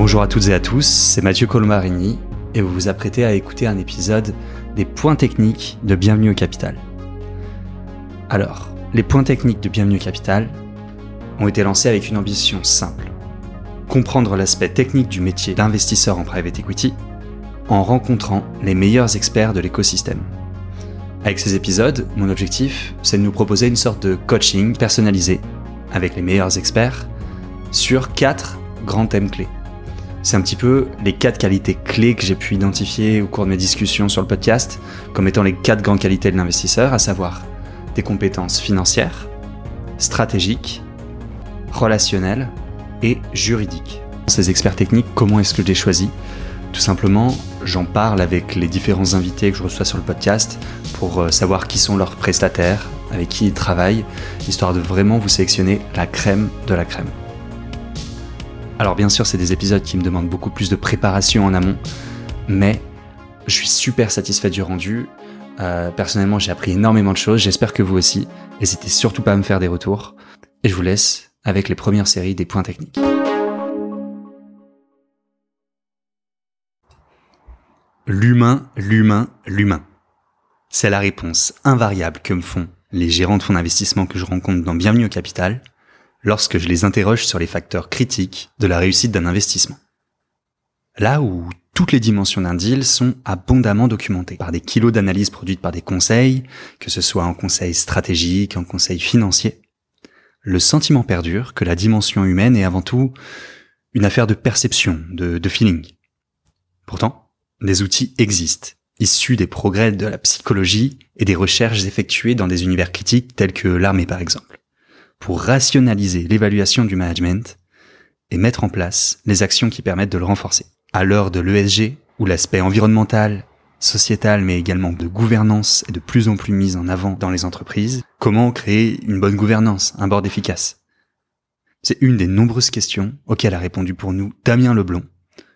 Bonjour à toutes et à tous, c'est Mathieu Colmarini et vous vous apprêtez à écouter un épisode des points techniques de Bienvenue au Capital. Alors, les points techniques de Bienvenue au Capital ont été lancés avec une ambition simple. Comprendre l'aspect technique du métier d'investisseur en private equity en rencontrant les meilleurs experts de l'écosystème. Avec ces épisodes, mon objectif, c'est de nous proposer une sorte de coaching personnalisé avec les meilleurs experts sur quatre grands thèmes clés. C'est un petit peu les quatre qualités clés que j'ai pu identifier au cours de mes discussions sur le podcast comme étant les quatre grandes qualités de l'investisseur, à savoir des compétences financières, stratégiques, relationnelles et juridiques. Ces experts techniques, comment est-ce que je les choisis Tout simplement, j'en parle avec les différents invités que je reçois sur le podcast pour euh, savoir qui sont leurs prestataires, avec qui ils travaillent, histoire de vraiment vous sélectionner la crème de la crème. Alors bien sûr, c'est des épisodes qui me demandent beaucoup plus de préparation en amont, mais je suis super satisfait du rendu. Euh, personnellement, j'ai appris énormément de choses, j'espère que vous aussi. N'hésitez surtout pas à me faire des retours. Et je vous laisse avec les premières séries des points techniques. L'humain, l'humain, l'humain. C'est la réponse invariable que me font les gérants de fonds d'investissement que je rencontre dans Bienvenue au Capital lorsque je les interroge sur les facteurs critiques de la réussite d'un investissement. Là où toutes les dimensions d'un deal sont abondamment documentées par des kilos d'analyses produites par des conseils, que ce soit en conseil stratégique, en conseil financier, le sentiment perdure que la dimension humaine est avant tout une affaire de perception, de, de feeling. Pourtant, des outils existent, issus des progrès de la psychologie et des recherches effectuées dans des univers critiques tels que l'armée par exemple, pour rationaliser l'évaluation du management et mettre en place les actions qui permettent de le renforcer. À l'heure de l'ESG, où l'aspect environnemental, sociétal, mais également de gouvernance est de plus en plus mis en avant dans les entreprises, comment créer une bonne gouvernance, un board efficace? C'est une des nombreuses questions auxquelles a répondu pour nous Damien Leblon,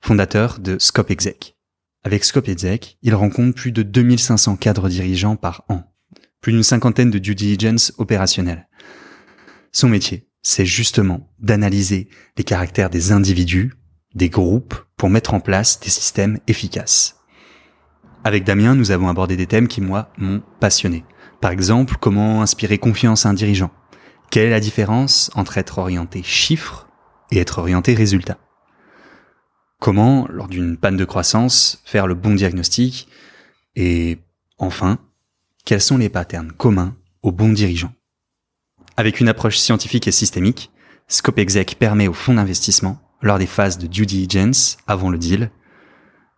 fondateur de Scope Exec. Avec Scope Exec, il rencontre plus de 2500 cadres dirigeants par an, plus d'une cinquantaine de due diligence opérationnels. Son métier, c'est justement d'analyser les caractères des individus, des groupes, pour mettre en place des systèmes efficaces. Avec Damien, nous avons abordé des thèmes qui, moi, m'ont passionné. Par exemple, comment inspirer confiance à un dirigeant Quelle est la différence entre être orienté chiffres et être orienté résultat Comment, lors d'une panne de croissance, faire le bon diagnostic Et enfin, quels sont les patterns communs aux bons dirigeants Avec une approche scientifique et systémique, Scope Exec permet aux fonds d'investissement, lors des phases de due diligence avant le deal,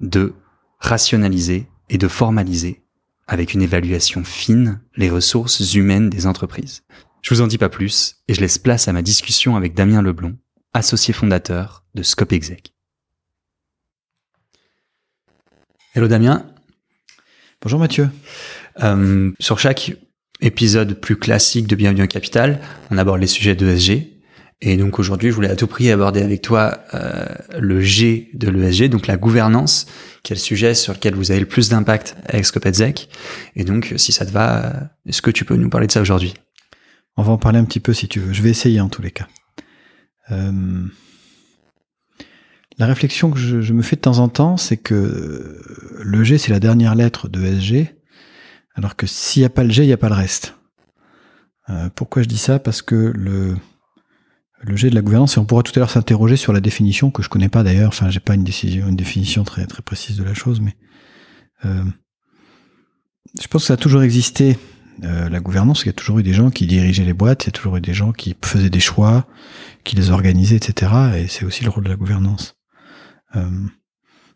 de rationaliser et de formaliser avec une évaluation fine les ressources humaines des entreprises. Je vous en dis pas plus et je laisse place à ma discussion avec Damien Leblon, associé fondateur de Scope Exec. Hello Damien. Bonjour Mathieu. Euh, sur chaque épisode plus classique de Bienvenue au Capital, on aborde les sujets d'ESG. Et donc aujourd'hui, je voulais à tout prix aborder avec toi euh, le G de l'ESG, donc la gouvernance, qui est le sujet sur lequel vous avez le plus d'impact avec Scopedzec. Et donc, si ça te va, est-ce que tu peux nous parler de ça aujourd'hui? On va en parler un petit peu si tu veux. Je vais essayer en tous les cas. Euh, la réflexion que je, me fais de temps en temps, c'est que le G, c'est la dernière lettre de SG, alors que s'il n'y a pas le G, il n'y a pas le reste. Euh, pourquoi je dis ça? Parce que le, le G de la gouvernance, et on pourra tout à l'heure s'interroger sur la définition, que je connais pas d'ailleurs, enfin j'ai pas une, décision, une définition très, très précise de la chose, mais euh, je pense que ça a toujours existé, euh, la gouvernance, il y a toujours eu des gens qui dirigeaient les boîtes, il y a toujours eu des gens qui faisaient des choix, qui les organisaient, etc. Et c'est aussi le rôle de la gouvernance. Euh,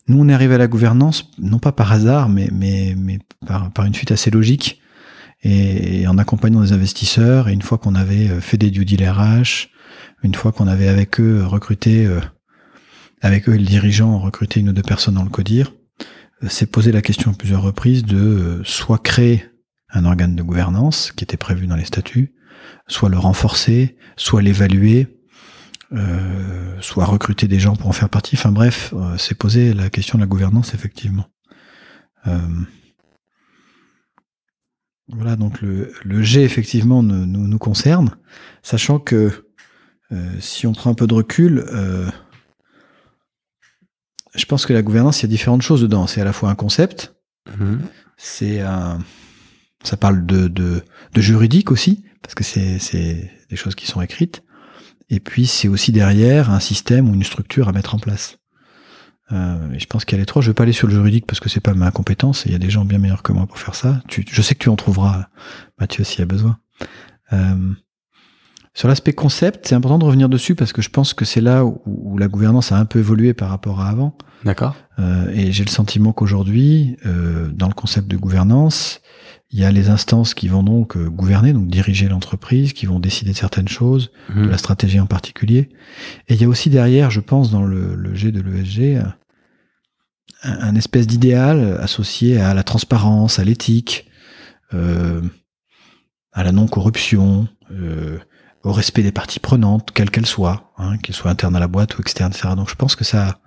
nous, on est arrivé à la gouvernance, non pas par hasard, mais, mais, mais par, par une suite assez logique, et, en accompagnant des investisseurs. Et une fois qu'on avait euh, fait des due deal RH, une fois qu'on avait avec eux recruté, euh, avec eux le dirigeant, recruté une ou deux personnes dans le CODIR, s'est posé la question à plusieurs reprises de soit créer un organe de gouvernance qui était prévu dans les statuts, soit le renforcer, soit l'évaluer, euh, soit recruter des gens pour en faire partie. Enfin bref, euh, c'est poser la question de la gouvernance effectivement. Euh, voilà, donc le, le G effectivement nous, nous, concerne, sachant que si on prend un peu de recul, je pense que la gouvernance, il y a différentes choses dedans. C'est à la fois un concept, Mhm. c'est un, ça parle de, de, de juridique aussi, parce que c'est, c'est des choses qui sont écrites. Et puis c'est aussi derrière un système ou une structure à mettre en place. Euh, et je pense qu'il y a les trois. Je vais pas aller sur le juridique parce que c'est pas ma compétence. Il y a des gens bien meilleurs que moi pour faire ça. Tu, je sais que tu en trouveras, Mathieu, s'il y a besoin. Euh, sur l'aspect concept, c'est important de revenir dessus parce que je pense que c'est là où, où la gouvernance a un peu évolué par rapport à avant. D'accord. Euh, et j'ai le sentiment qu'aujourd'hui, euh, dans le concept de gouvernance, il y a les instances qui vont donc euh, gouverner, donc diriger l'entreprise, qui vont décider de certaines choses, de Mhm. la stratégie en particulier. Et il y a aussi derrière, je pense, dans le, le G de l'ESG, un, un espèce d'idéal associé à la transparence, à l'éthique, euh, à la non-corruption, euh, au respect des parties prenantes, quelles qu'elles soient, hein, qu'elles soient internes à la boîte ou externes, etc. Donc je pense que ça,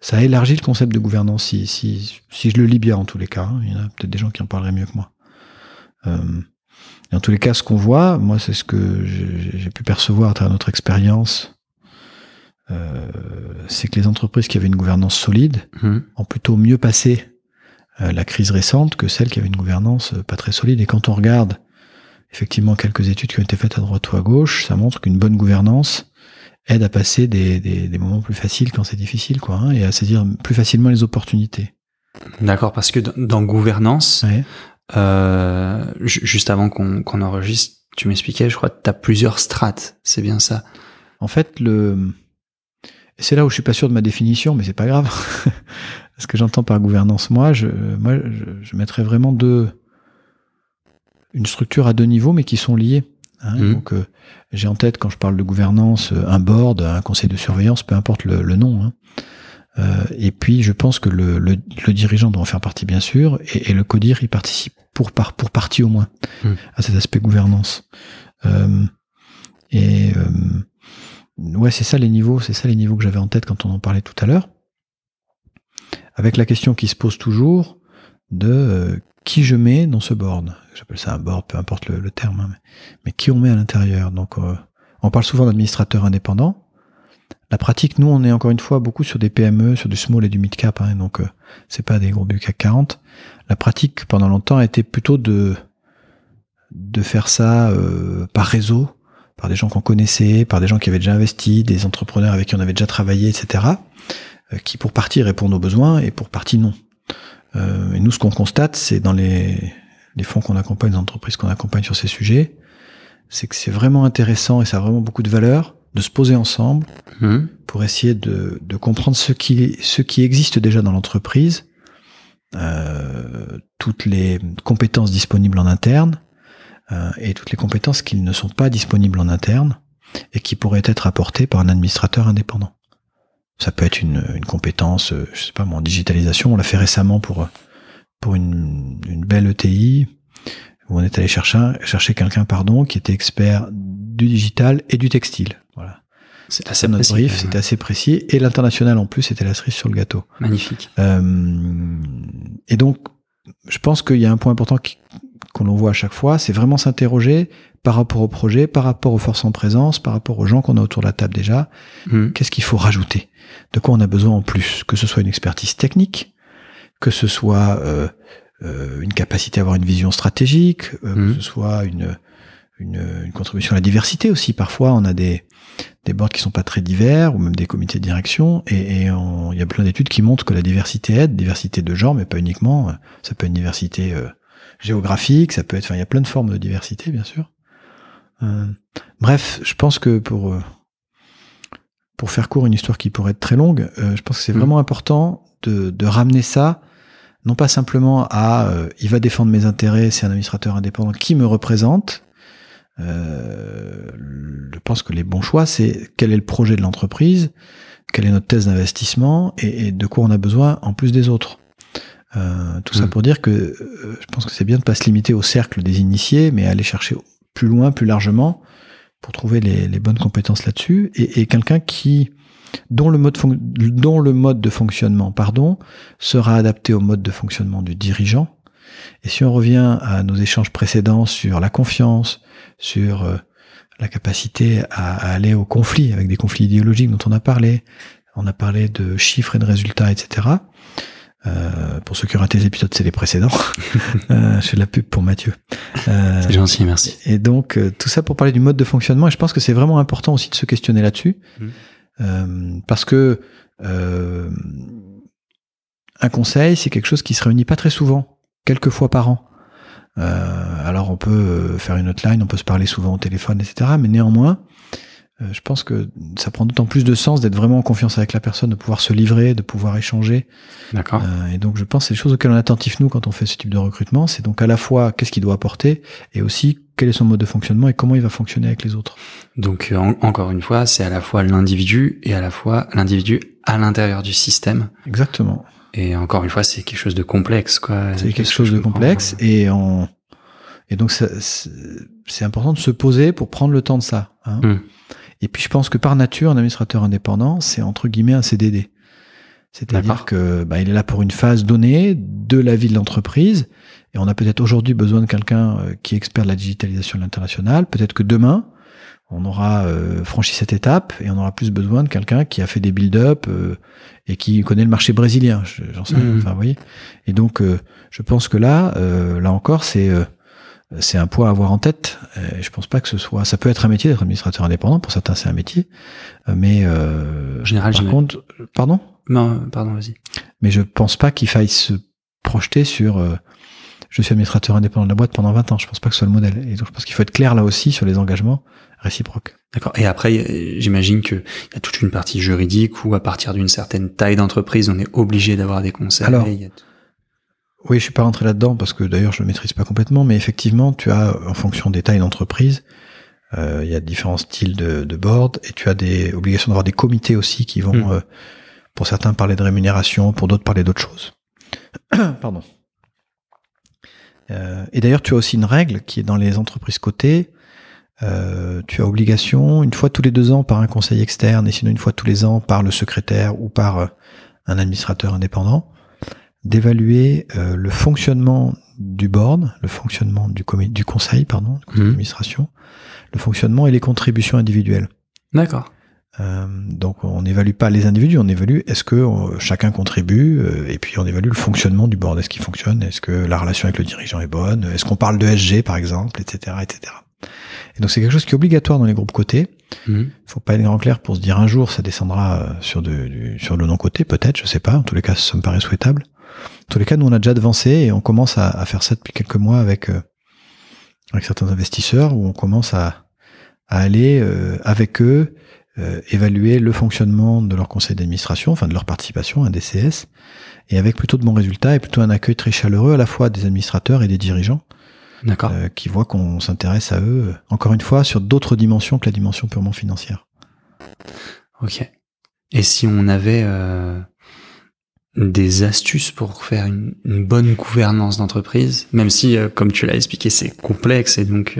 ça a élargi le concept de gouvernance, si, si, si je le lis bien en tous les cas. hein. Il y en a peut-être des gens qui en parleraient mieux que moi. Euh, en tous les cas, ce qu'on voit, moi, c'est ce que j'ai pu percevoir à travers notre expérience, euh, c'est que les entreprises qui avaient une gouvernance solide Mhm. ont plutôt mieux passé euh, la crise récente que celles qui avaient une gouvernance pas très solide. Et quand on regarde effectivement quelques études qui ont été faites à droite ou à gauche, ça montre qu'une bonne gouvernance aide à passer des, des, des moments plus faciles quand c'est difficile, quoi, hein, et à saisir plus facilement les opportunités. D'accord, parce que dans, dans gouvernance, Ouais. Euh, ju- juste avant qu'on enregistre, tu m'expliquais, je crois tu as plusieurs strates, c'est bien ça. En fait, le c'est là où je suis pas sûr de ma définition, mais c'est pas grave. Ce que j'entends par gouvernance, moi, je, moi, je, je mettrais vraiment deux, une structure à deux niveaux, mais qui sont liées. hein. Mhm. Donc, euh, j'ai en tête quand je parle de gouvernance, euh, un board, un conseil de surveillance, peu importe le, le nom. hein. Euh, et puis, je pense que le, le, le dirigeant doit en faire partie, bien sûr, et, et le codir y participe pour par, pour partie au moins Mhm. à cet aspect gouvernance. Euh, et euh, ouais, c'est ça les niveaux, c'est ça les niveaux que j'avais en tête quand on en parlait tout à l'heure. Avec la question qui se pose toujours de euh, qui je mets dans ce board. J'appelle ça un board, peu importe le, le terme, hein, mais, mais qui on met à l'intérieur. Donc, on parle souvent d'administrateurs indépendants. La pratique, nous, on est encore une fois beaucoup sur des PME, sur du small et du mid cap, hein, donc euh, c'est pas des groupes du CAC 40. La pratique, pendant longtemps, a été plutôt de de faire ça euh, par réseau, par des gens qu'on connaissait, par des gens qui avaient déjà investi, des entrepreneurs avec qui on avait déjà travaillé, etc., euh, qui pour partie répondent aux besoins et pour partie non. Euh, et nous, ce qu'on constate, c'est dans les, les fonds qu'on accompagne, les entreprises qu'on accompagne sur ces sujets, c'est que c'est vraiment intéressant et ça a vraiment beaucoup de valeur de se poser ensemble Mhm. pour essayer de, de comprendre ce qui, ce qui existe déjà dans l'entreprise, euh, toutes les compétences disponibles en interne euh, et toutes les compétences qui ne sont pas disponibles en interne et qui pourraient être apportées par un administrateur indépendant. Ça peut être une, une compétence, euh, je sais pas moi, en digitalisation. On l'a fait récemment pour pour une, une belle ETI où on est allé chercher chercher quelqu'un pardon qui était expert du digital et du textile. C'est assez notre précis, brief, c'était assez précis. Et l'international en plus, c'était la cerise sur le gâteau. Magnifique. Euh, et donc, je pense qu'il y a un point important qu'on en voit à chaque fois, c'est vraiment s'interroger par rapport au projet, par rapport aux forces en présence, par rapport aux gens qu'on a autour de la table déjà. Mhm. Qu'est-ce qu'il faut rajouter? De quoi on a besoin en plus? Que ce soit une expertise technique, que ce soit euh, euh, une capacité à avoir une vision stratégique, euh, que ce soit une, une, une contribution à la diversité aussi. Parfois, on a des, des boards qui sont pas très divers, ou même des comités de direction, et, il y a plein d'études qui montrent que la diversité aide, diversité de genre, mais pas uniquement. Ça peut être une diversité euh, géographique, ça peut être, enfin, il y a plein de formes de diversité, bien sûr. Euh, bref, je pense que pour euh, pour faire court une histoire qui pourrait être très longue, euh, je pense que c'est Mhm. vraiment important de, de ramener ça, non pas simplement à euh, il va défendre mes intérêts, c'est un administrateur indépendant qui me représente. Euh, je pense que les bons choix, c'est quel est le projet de l'entreprise, quelle est notre thèse d'investissement et, et de quoi on a besoin en plus des autres. Euh, tout ça Mhm. pour dire que euh, je pense que c'est bien de pas se limiter au cercle des initiés, mais aller chercher plus loin, plus largement, pour trouver les, les bonnes compétences là-dessus. Et, et quelqu'un qui dont le mode dont le mode de fonctionnement pardon sera adapté au mode de fonctionnement du dirigeant. Et si on revient à nos échanges précédents sur la confiance, sur euh, la capacité à, aller au conflit avec des conflits idéologiques dont on a parlé, On a parlé de chiffres et de résultats, etc. Euh, pour ceux qui ont raté les épisodes, c'est les précédents. euh, je fais de la pub pour Mathieu. Euh, c'est gentil, merci. Et donc, euh, tout ça pour parler du mode de fonctionnement. Et je pense que c'est vraiment important aussi de se questionner là-dessus. Mm. Euh, parce que un conseil, c'est quelque chose qui se réunit pas très souvent, quelques fois par an. alors, on peut faire une hotline, on peut se parler souvent au téléphone, etc. Mais néanmoins, euh, je pense que ça prend d'autant plus de sens d'être vraiment en confiance avec la personne, de pouvoir se livrer, de pouvoir échanger. D'accord. Euh, et donc je pense que c'est des choses auxquelles on est attentif nous quand on fait ce type de recrutement. C'est donc à la fois qu'est-ce qu'il doit apporter et aussi quel est son mode de fonctionnement et comment il va fonctionner avec les autres. Donc euh, encore une fois, c'est à la fois l'individu et à la fois l'individu à l'intérieur du système. Exactement. Et encore une fois, c'est quelque chose de complexe, quoi. C'est quelque chose de complexe et on et donc c'est important de se poser pour prendre le temps de ça. Hein. Hmm. Et puis je pense que par nature, un administrateur indépendant, c'est entre guillemets un CDD. C'est-à-dire que bah, il est là pour une phase donnée de la vie de l'entreprise. Et on a peut-être aujourd'hui besoin de quelqu'un euh, qui est expert de la digitalisation de l'international. Peut-être que demain, on aura euh, franchi cette étape et on aura plus besoin de quelqu'un qui a fait des build-up euh, et qui connaît le marché brésilien. J'en sais rien. Mmh. Enfin, vous voyez. Et donc, je pense que là, là encore, c'est c'est un point à avoir en tête. je pense pas que ce soit. Ça peut être un métier d'être administrateur indépendant. Pour certains, c'est un métier. Euh, mais euh, général, par contre, pardon? Non, pardon, vas-y. Mais je pense pas qu'il faille se projeter sur. Euh, je suis administrateur indépendant de la boîte pendant 20 ans. Je pense pas que ce soit le modèle. Et donc, je pense qu'il faut être clair là aussi sur les engagements réciproques. D'accord. Et après, j'imagine qu'il y a toute une partie juridique où, à partir d'une certaine taille d'entreprise, on est obligé d'avoir des conseils. Alors, oui, je suis pas rentré là-dedans parce que d'ailleurs je le maîtrise pas complètement, mais effectivement, tu as en fonction des tailles d'entreprise, euh, il y a différents styles de, de, board et tu as des obligations d'avoir des comités aussi qui vont, Mm. euh, pour certains parler de rémunération, pour d'autres parler d'autres choses. Pardon. Euh, et d'ailleurs, tu as aussi une règle qui est dans les entreprises cotées. Euh, tu as obligation, une fois tous les deux ans par un conseil externe, et sinon une fois tous les ans par le secrétaire ou par euh, un administrateur indépendant, d'évaluer euh, le fonctionnement du board, le fonctionnement du, conseil, pardon, du conseil Mhm. d'administration, le fonctionnement et les contributions individuelles. D'accord. Euh, donc on n'évalue pas les individus, on évalue est-ce que chacun contribue euh, et puis on évalue le fonctionnement du board, est-ce qu'il fonctionne, est-ce que la relation avec le dirigeant est bonne, est-ce qu'on parle de SG par exemple, etc., etc. Et donc c'est quelque chose qui est obligatoire dans les groupes cotés. Mhm. Faut pas être grand clair pour se dire un jour ça descendra euh, sur de, du- sur le non coté, peut-être, je sais pas. En tous les cas, ça me paraît souhaitable. En tous les cas, nous on a déjà avancé et on commence à, à faire ça depuis quelques mois avec euh, avec certains investisseurs où on commence à, à aller euh, avec eux euh, évaluer le fonctionnement de leur conseil d'administration, enfin de leur participation, un DCS, et avec plutôt de bons résultats et plutôt un accueil très chaleureux à la fois des administrateurs et des dirigeants. Euh, qui voient qu'on s'intéresse à eux, euh, encore une fois, sur d'autres dimensions que la dimension purement financière. Ok. Et si on avait euh, des astuces pour faire une, une bonne gouvernance d'entreprise, même si, euh, comme tu l'as expliqué, c'est complexe et donc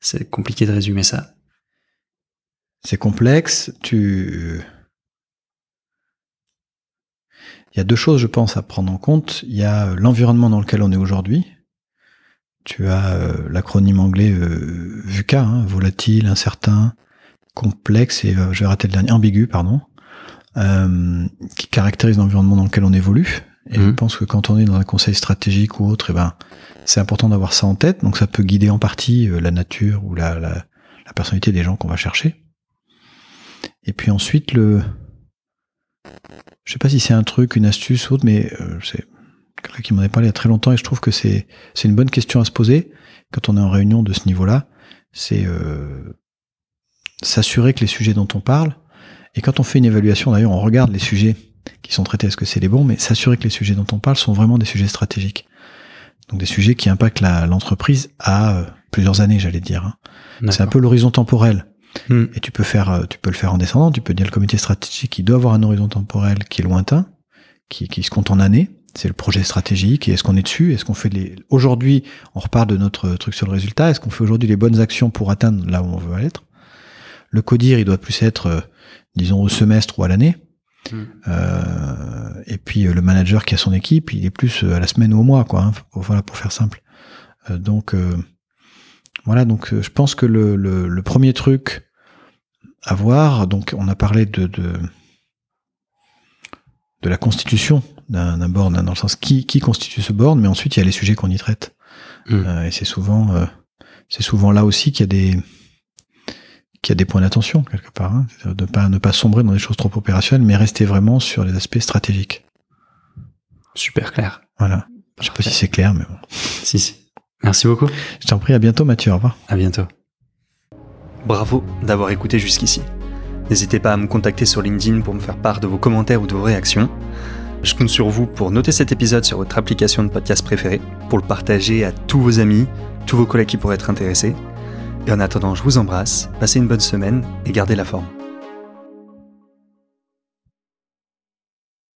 c'est compliqué de résumer ça. C'est complexe. Tu, il y a deux choses, je pense, à prendre en compte. Il y a l'environnement dans lequel on est aujourd'hui. Tu as euh, l'acronyme anglais euh, VUCA, hein, volatile, incertain, complexe et euh, je vais rater le dernier, ambigu, pardon, euh, qui caractérise l'environnement dans lequel on évolue. Et je Mhm. pense que quand on est dans un conseil stratégique ou autre, eh ben, c'est important d'avoir ça en tête. Donc ça peut guider en partie euh, la nature ou la, la, la personnalité des gens qu'on va chercher. Et puis ensuite, le, je sais pas si c'est un truc, une astuce ou autre, mais euh, c'est quelqu'un qui m'en a parlé il y a très longtemps et je trouve que c'est c'est une bonne question à se poser quand on est en réunion de ce niveau-là. C'est euh, s'assurer que les sujets dont on parle et quand on fait une évaluation, d'ailleurs, on regarde les sujets qui sont traités, est-ce que c'est les bons, mais s'assurer que les sujets dont on parle sont vraiment des sujets stratégiques. Donc des sujets qui impactent l'entreprise à euh, plusieurs années, j'allais dire. hein. C'est un peu l'horizon temporel. Hmm. Et tu peux faire, euh, tu peux le faire en descendant. Tu peux dire le comité stratégique, il doit avoir un horizon temporel qui est lointain, qui, qui se compte en années. C'est le projet stratégique. Et est-ce qu'on est dessus? Est-ce qu'on fait les aujourd'hui On repart de notre truc sur le résultat. Est-ce qu'on fait aujourd'hui les bonnes actions pour atteindre là où on veut être? Le codir, il doit plus être, euh, disons, au semestre ou à l'année. Hmm. Euh, et puis euh, le manager qui a son équipe, il est plus à la semaine ou au mois, quoi. hein. Voilà, pour faire simple. Euh, donc euh, voilà, donc je pense que le, le, le premier truc à voir, donc on a parlé de, de de la constitution d'un board, dans le sens qui, qui constitue ce board, mais ensuite il y a les sujets qu'on y traite. Mm. Euh, et c'est souvent, euh, c'est souvent là aussi qu'il y a des, qu'il y a des points d'attention quelque part. Hein. De pas ne pas sombrer dans des choses trop opérationnelles, mais rester vraiment sur les aspects stratégiques. Super clair. Voilà. Je sais pas si c'est clair, mais bon. Si, si. Merci beaucoup. Je t'en prie, à bientôt Mathieu, au revoir. À bientôt. Bravo d'avoir écouté jusqu'ici. N'hésitez pas à me contacter sur LinkedIn pour me faire part de vos commentaires ou de vos réactions. Je compte sur vous pour noter cet épisode sur votre application de podcast préférée, pour le partager à tous vos amis, tous vos collègues qui pourraient être intéressés. Et en attendant, je vous embrasse, passez une bonne semaine et gardez la forme.